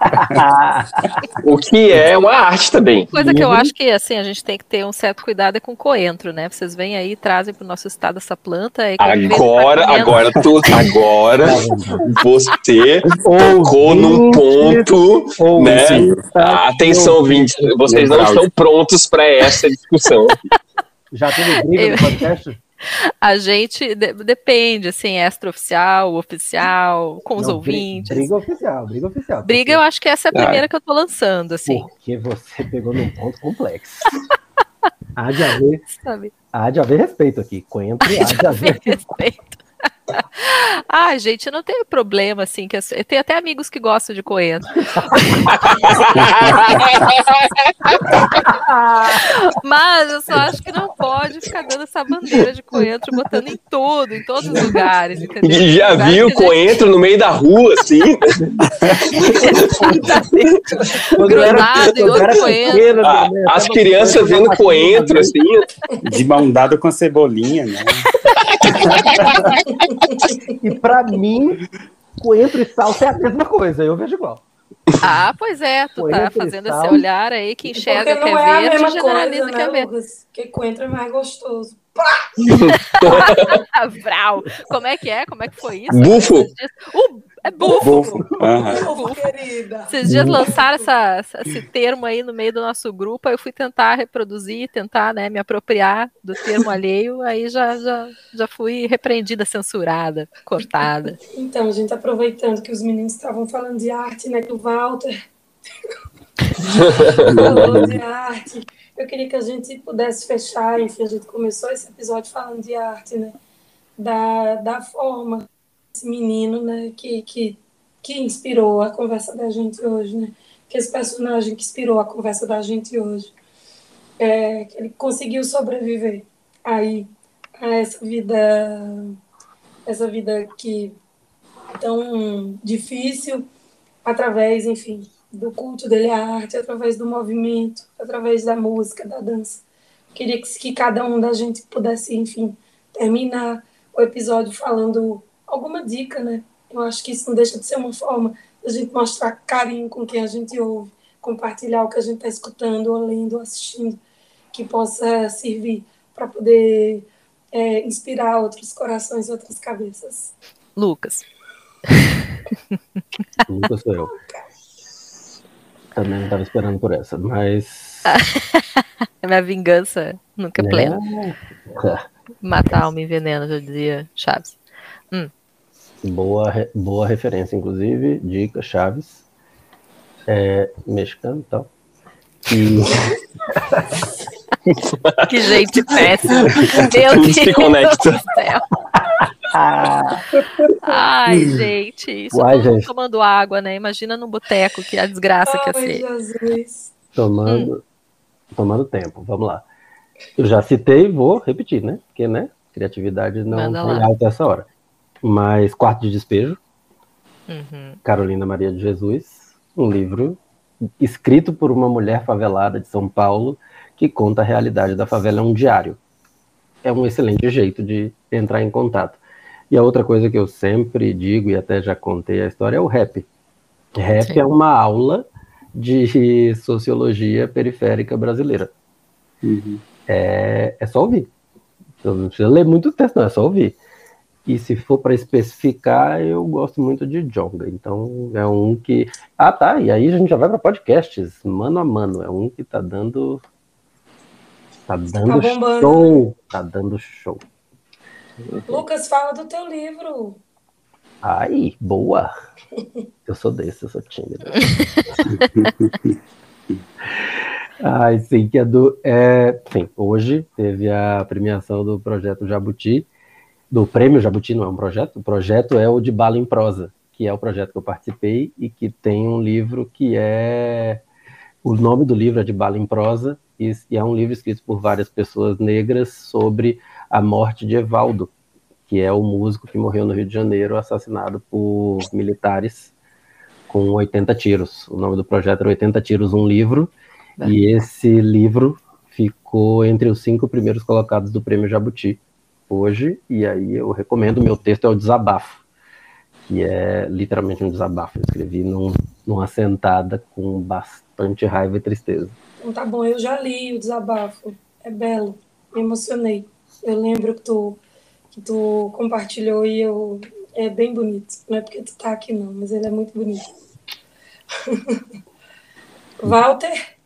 o que é uma arte também. Coisa que eu acho que assim a gente tem que ter um certo cuidado é com coentro, né? Vocês vêm aí trazem para o nosso estado essa planta. agora, agora tu, agora você tocou num ponto, né? Atenção, ouvintes, vocês não estão prontos para essa discussão. Já teve briga no podcast? A gente de, depende, assim, extraoficial, oficial, com os Não, ouvintes. Briga oficial, briga oficial. Briga, eu acho que essa é a primeira que eu tô lançando, assim. Porque você pegou num ponto complexo. há de haver, Sabe? há de haver respeito aqui. Coentro, há de haver respeito. ah, gente, não tem problema, assim, que eu tenho até amigos que gostam de coentro. Mas eu só acho que não pode ficar dando essa bandeira de coentro, botando em tudo, em todos os lugares, entendeu? E já viu coentro no meio da rua, assim? Grudado em outro coentro. Ah, as crianças vendo coentro, assim. De mão dada com a cebolinha, né? e para mim, coentro e salsa é a mesma coisa, eu vejo igual. Ah, pois é, tu tá fazendo esse olhar aí que enxerga que é, é verde e generaliza coisa, que é né, verde. Porque coentro é mais gostoso. Vral. Como é que é? Como é que foi isso? Bufo. O é bufo. Bufo, uhum. querida. Esses dias lançaram essa, esse termo aí no meio do nosso grupo, aí eu fui tentar reproduzir, tentar né, me apropriar do termo alheio, aí já, já, já fui repreendida, censurada, cortada. Então, a gente aproveitando que os meninos estavam falando de arte, né, do Walter falou de arte, eu queria que a gente pudesse fechar, enfim, a gente começou esse episódio falando de arte, né? da, da forma esse menino, né, que, que, que inspirou a conversa da gente hoje, né, que esse personagem que inspirou a conversa da gente hoje, é, que ele conseguiu sobreviver aí a essa vida, essa vida que tão difícil, através, enfim, do culto dele à arte, através do movimento, através da música, da dança. Queria que, que cada um da gente pudesse, enfim, terminar o episódio falando alguma dica, né? Eu acho que isso não deixa de ser uma forma da gente mostrar carinho com quem a gente ouve, compartilhar o que a gente está escutando, ou lendo, ou assistindo, que possa servir para poder é, inspirar outros corações, outras cabeças. Lucas. Lucas sou eu. Também não estava esperando por essa, mas. A minha vingança nunca é plena. É. Matar alma em veneno, já dizia Chaves. Boa, boa referência, inclusive. Dica, Chaves. É, mexicano e tal. E... que gente péssima. Meu Deus se conecta. do céu. Ai, gente, isso Uai, gente. tomando água, né? Imagina no boteco que a desgraça que ia ser. Jesus. Tomando, hum. tomando tempo, vamos lá. Eu já citei, vou repetir, né? Porque, né? Criatividade não tem alta essa hora. Mas Quarto de Despejo, uhum. Carolina Maria de Jesus, um livro escrito por uma mulher favelada de São Paulo que conta a realidade da favela, é um diário. É um excelente jeito de entrar em contato. E a outra coisa que eu sempre digo, e até já contei a história, é o rap. Rap Sim. é uma aula de sociologia periférica brasileira. Uhum. É, é só ouvir. Não precisa ler muito texto, não, é só ouvir. E se for para especificar, eu gosto muito de Jonga. Então é um que. Ah, tá. E aí a gente já vai para podcasts, mano a mano. É um que tá dando. Tá dando tá show. Tá dando show. Lucas, fala do teu livro. Ai, boa. Eu sou desse, eu sou tímido. Ai, sim, que é do. É, sim, hoje teve a premiação do projeto Jabuti, do Prêmio Jabuti, não é um projeto, o projeto é o de Bala em Prosa, que é o projeto que eu participei e que tem um livro que é. O nome do livro é de Bala em Prosa, e é um livro escrito por várias pessoas negras sobre a morte de Evaldo, que é o músico que morreu no Rio de Janeiro, assassinado por militares com 80 tiros. O nome do projeto era 80 Tiros, um livro, é. e esse livro ficou entre os cinco primeiros colocados do Prêmio Jabuti hoje, e aí eu recomendo, meu texto é o Desabafo, que é literalmente um desabafo. Eu escrevi num, numa sentada com bastante raiva e tristeza. Então tá bom, eu já li o Desabafo, é belo, me emocionei. Eu lembro que tu, que tu compartilhou e eu. É bem bonito. Não é porque tu tá aqui, não, mas ele é muito bonito. Walter?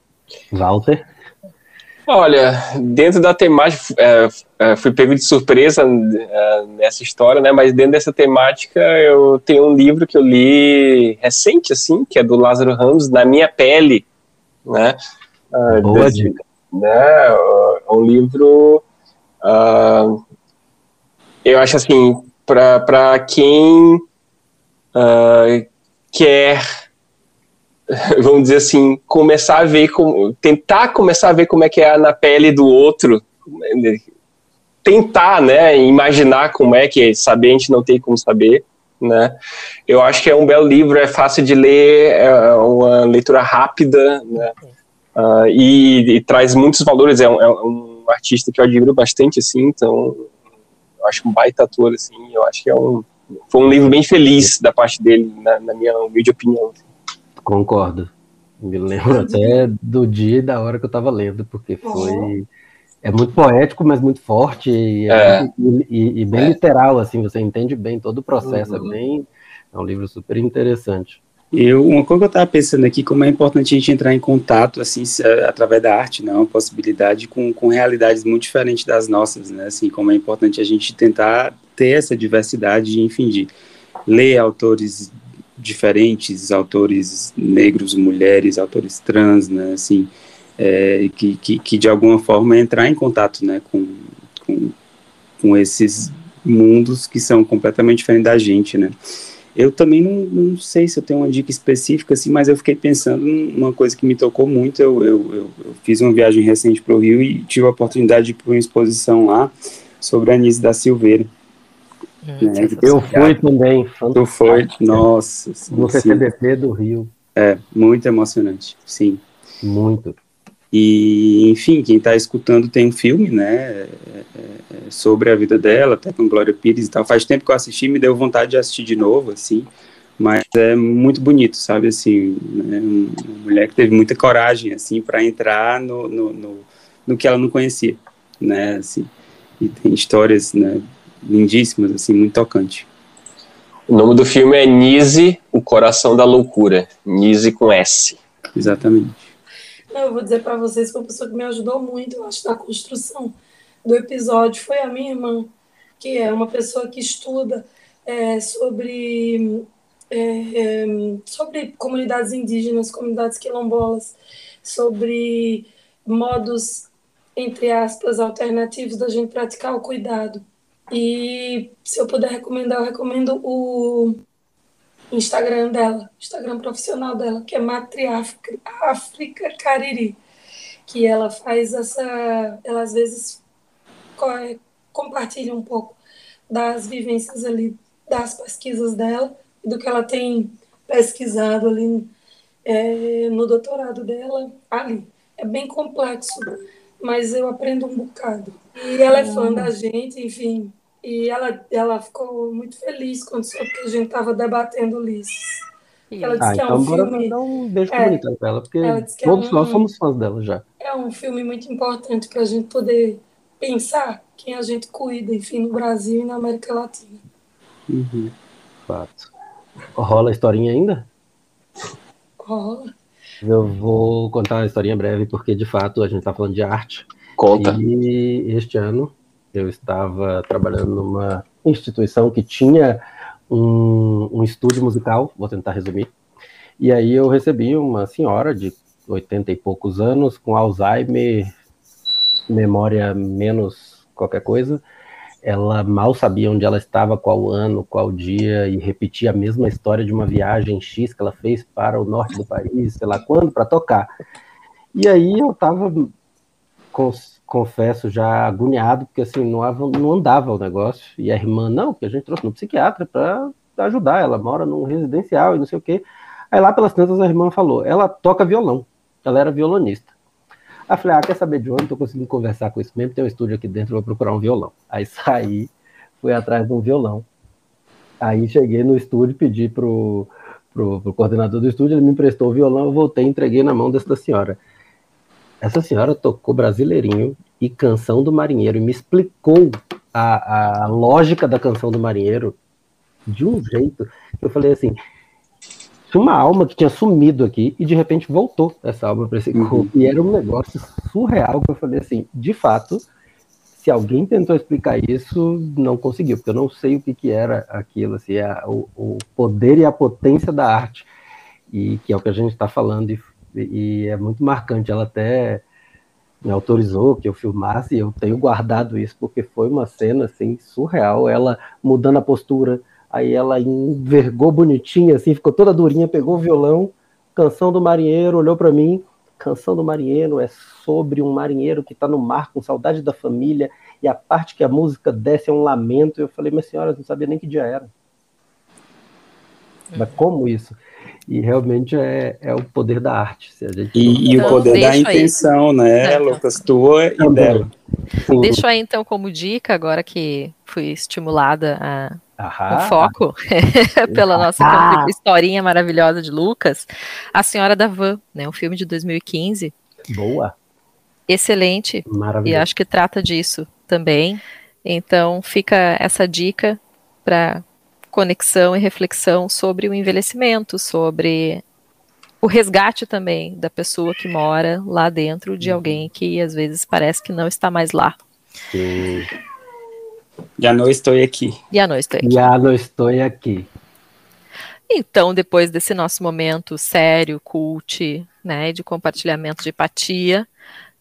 Walter? Olha, dentro da temática, é, é, fui pego de surpresa é, nessa história, né? Mas dentro dessa temática, eu tenho um livro que eu li recente, assim, que é do Lázaro Ramos, Na Minha Pele, né? Uh, Boa dica. Né, é um livro Uh, eu acho assim, para quem uh, quer, vamos dizer assim, começar a ver, como, tentar começar a ver como é que é na pele do outro, tentar, né, imaginar como é que é, saber, a gente não tem como saber, né, eu acho que é um belo livro, é fácil de ler, é uma leitura rápida, né, uh, e, e, traz muitos valores, é um, é um artista que eu admiro bastante, assim, então eu acho um baita ator, assim, eu acho que é um, foi um livro bem feliz da parte dele, na, na minha humilde opinião. Concordo. Me lembro até do dia e da hora que eu estava lendo, porque foi. É muito poético, mas muito forte e, é. e, e bem é. literal, assim, você entende bem todo o processo, é uhum. é bem. É um livro super interessante. Eu, uma coisa que eu estava pensando aqui, como é importante a gente entrar em contato, assim, através da arte, né, uma possibilidade com, com realidades muito diferentes das nossas, né, assim, como é importante a gente tentar ter essa diversidade, enfim, de ler autores diferentes, autores negros, mulheres, autores trans, né, assim, é, que, que, que, de alguma forma entrar em contato, né, com, com, com esses mundos que são completamente diferentes da gente, né? Eu também não, não, sei se eu tenho uma dica específica, assim, mas eu fiquei pensando numa coisa que me tocou muito. Eu, eu, eu, eu fiz uma viagem recente para o Rio e tive a oportunidade de ir para uma exposição lá sobre a Anísio da Silveira. Hum, né? Eu fui também. Tu foi? Nossa. No CCBP do Rio. É, muito emocionante, sim. Muito. E, enfim, quem está escutando tem um filme, né, é, é, é, sobre a vida dela, até com Glória Pires e tal. Faz tempo que eu assisti, me deu vontade de assistir de novo, assim, mas é muito bonito, sabe, assim, né, uma mulher que teve muita coragem, assim, para entrar no, no, no, no, que ela não conhecia, né, assim, e tem histórias, né, lindíssimas, assim, muito tocante. O nome do filme é Nise, o Coração da Loucura, Nise com S. Exatamente. Eu vou dizer para vocês que uma pessoa que me ajudou muito, eu acho, na construção do episódio foi a minha irmã, que é uma pessoa que estuda é, sobre, é, é, sobre comunidades indígenas, comunidades quilombolas, sobre modos, entre aspas, alternativos da gente praticar o cuidado. E se eu puder recomendar, eu recomendo o Instagram dela, Instagram profissional dela, que é Matriáfrica África Cariri, que ela faz essa, ela às vezes compartilha um pouco das vivências ali, das pesquisas dela, do que ela tem pesquisado ali é, no doutorado dela ali. É bem complexo, mas eu aprendo um bocado. E ela é fã da gente, enfim, e ela, ela ficou muito feliz quando soube que a gente estava debatendo Ulisses. Ela disse ah, que é então um bora filme... dar um beijo é, para ela, porque ela todos é um, nós somos fãs dela já. É um filme muito importante para a gente poder pensar quem a gente cuida, enfim, no Brasil e na América Latina. Uhum. Fato. Rola a historinha ainda? Rola. Eu vou contar uma historinha breve, porque de fato a gente está falando de arte. Conta. E este ano eu estava trabalhando numa instituição que tinha um, um estúdio musical, vou tentar resumir. E aí eu recebi uma senhora de 80 e poucos anos, com Alzheimer, memória menos qualquer coisa. Ela mal sabia onde ela estava, qual ano, qual dia, e repetia a mesma história de uma viagem X que ela fez para o norte do país, sei lá quando, para tocar. E aí eu estava confesso, já agoniado, porque assim, não, não andava o negócio. E a irmã, não, porque a gente trouxe no psiquiatra para ajudar. Ela mora num residencial e não sei o quê. Aí lá pelas tantas a irmã falou, ela toca violão. Ela era violonista. Aí falei, ah, quer saber de onde? Tô conseguindo conversar com isso mesmo. Tem um estúdio aqui dentro, vou procurar um violão. Aí saí, fui atrás de um violão. Aí cheguei no estúdio, pedi pro, pro, pro coordenador do estúdio, ele me emprestou o violão, eu voltei entreguei na mão dessa senhora. Essa senhora tocou Brasileirinho e Canção do Marinheiro e me explicou a, a lógica da Canção do Marinheiro de um jeito que eu falei assim: uma alma que tinha sumido aqui e de repente voltou essa alma para esse uhum. corpo. Uhum. E era um negócio surreal que eu falei assim: de fato, se alguém tentou explicar isso, não conseguiu, porque eu não sei o que, que era aquilo, assim, a, o, o poder e a potência da arte, e que é o que a gente está falando. E e é muito marcante. Ela até me autorizou que eu filmasse, e eu tenho guardado isso porque foi uma cena assim surreal. Ela mudando a postura, aí ela envergou bonitinha, assim, ficou toda durinha, pegou o violão, canção do marinheiro, olhou para mim. Canção do Marinheiro é sobre um marinheiro que está no mar com saudade da família e a parte que a música desce é um lamento. Eu falei, mas senhora, não sabia nem que dia era. Mas como isso? E realmente é, é o poder da arte. Se a gente e, então, o poder da intenção, aí. né, é, Lucas? Tua e dela. Deixo aí então como dica, agora que fui estimulada a Ahá. foco pela nossa historinha maravilhosa de Lucas, A Senhora da Van, né, um filme de 2015. Boa. Excelente. E acho que trata disso também. Então fica essa dica para conexão e reflexão sobre o envelhecimento, sobre o resgate também da pessoa que mora lá dentro de uhum. alguém que às vezes parece que não está mais lá. Sim. Já não estou aqui. Já não estou aqui. Já não estou aqui. Então, depois desse nosso momento sério, cult, né, de compartilhamento de empatia,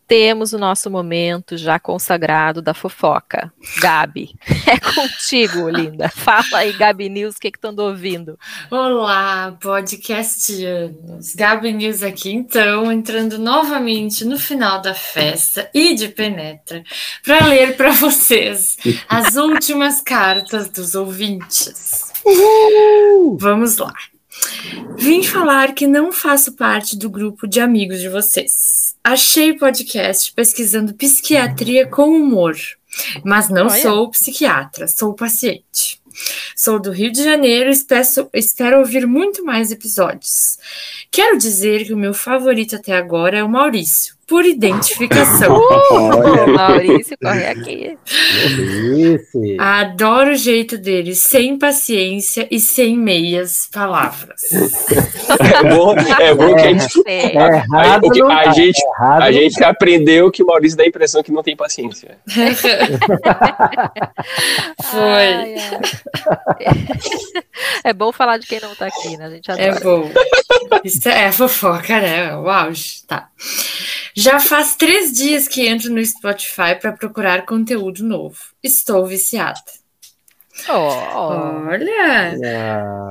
temos o nosso momento já consagrado da fofoca. Gabi, é contigo, linda. Fala aí, Gabi News, o que que tu andou ouvindo? Olá, podcastianos. Gabi News aqui, então, entrando novamente no final da festa e de penetra para ler para vocês as últimas cartas dos ouvintes. Uhul. Vamos lá. Vim falar que não faço parte do grupo de amigos de vocês. Achei o podcast pesquisando psiquiatria com humor, mas não Olha. sou psiquiatra, sou paciente. Sou do Rio de Janeiro e espero, espero ouvir muito mais episódios. Quero dizer que o meu favorito até agora é o Maurício por identificação. Uh, Maurício, corre aqui. Maurício. Adoro o jeito dele, sem paciência e sem meias palavras. É bom, é bom que a gente, é, é errado, a, a, gente, é a gente aprendeu que o Maurício dá a impressão que não tem paciência. Foi. Ai, ai. É bom falar de quem não tá aqui, né? A gente adora. É bom. Isso é fofoca, né? O auge. Tá. Já faz três dias que entro no Spotify para procurar conteúdo novo. Estou viciada. Oh. Olha!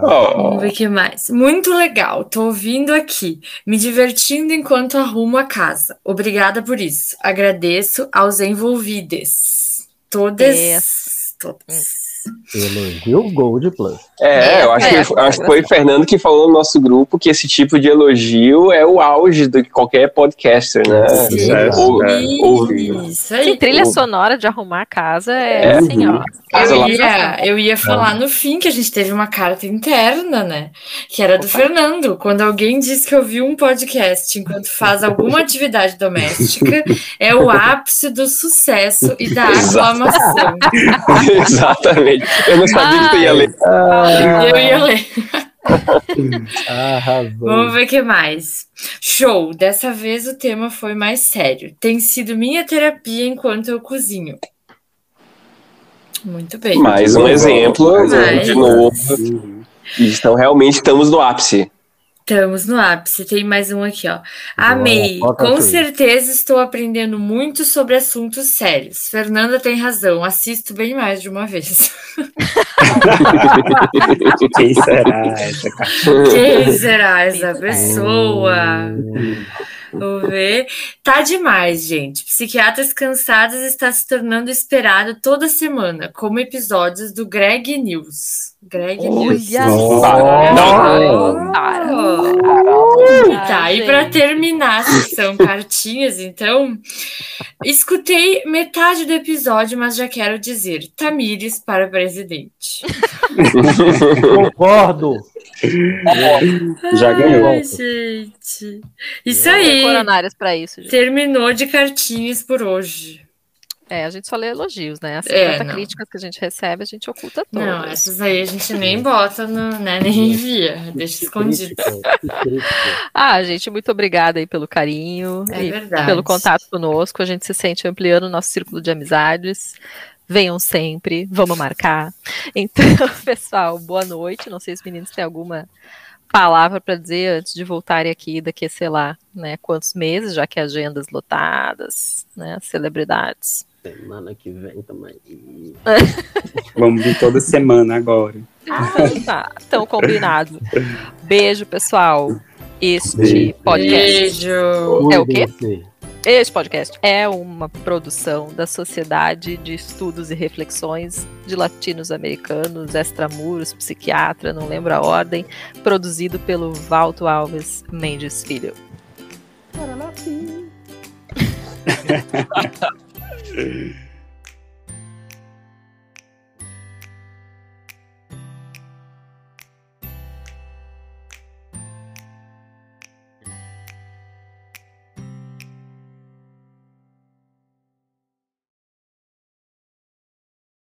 Oh. Vamos ver o que mais. Muito legal, tô ouvindo aqui, me divertindo enquanto arrumo a casa. Obrigada por isso. Agradeço aos envolvidos. Todas. Yes. Todas. Elogio Gold Plus. É, eu acho, é, que, acho que foi o Fernando que falou no nosso grupo que esse tipo de elogio é o auge de qualquer podcaster, né? Sim, é, ou, isso aí. Sim, trilha sonora de arrumar a casa é, é assim, ó. Eu ia, eu ia falar no fim que a gente teve uma carta interna, né? Que era do Fernando. Quando alguém diz que ouviu um podcast enquanto faz alguma atividade doméstica, é o ápice do sucesso e da aclamação. Exatamente. Eu não sabia que tu ia ler. Ah, eu ia ler. Vamos ver o que mais. Show! Dessa vez o tema foi mais sério. Tem sido minha terapia enquanto eu cozinho. Muito bem. Mais um exemplo, de novo. Então, realmente estamos no ápice. Estamos no ápice. Tem mais um aqui, ó. Amei. Com certeza estou aprendendo muito sobre assuntos sérios. Fernanda tem razão. Assisto bem mais de uma vez. Quem será essa Quem será essa pessoa? Vamos ver. Tá demais, gente. Psiquiatras cansadas está se tornando esperado toda semana, como episódios do Greg News. Greg News. Tá, e para terminar a sessão cartinhas, então, escutei metade do episódio, mas já quero dizer: Tamires para presidente. Concordo. Já ganhou. Ai, gente. Isso aí. Coronárias para isso. Gente. Terminou de cartinhas por hoje. É, a gente só lê elogios, né? As 50 é, críticas que a gente recebe, a gente oculta todas. Não, essas aí a gente nem bota, no, né? Nem envia, deixa escondido. ah, gente, muito obrigada aí pelo carinho é e verdade. pelo contato conosco. A gente se sente ampliando o nosso círculo de amizades. Venham sempre, vamos marcar. Então, pessoal, boa noite. Não sei se os meninos têm alguma palavra para dizer antes de voltarem aqui daqui sei lá, né, quantos meses, já que agendas lotadas, né, celebridades. Semana que vem também. Vamos vir toda semana agora. Ah, tá, então combinado. Beijo, pessoal. Este Beijo. podcast. Beijo. É o quê? Este podcast é uma produção da Sociedade de Estudos e Reflexões de Latinos Americanos, Extramuros, Psiquiatra, não lembro a ordem, produzido pelo Valto Alves Mendes Filho.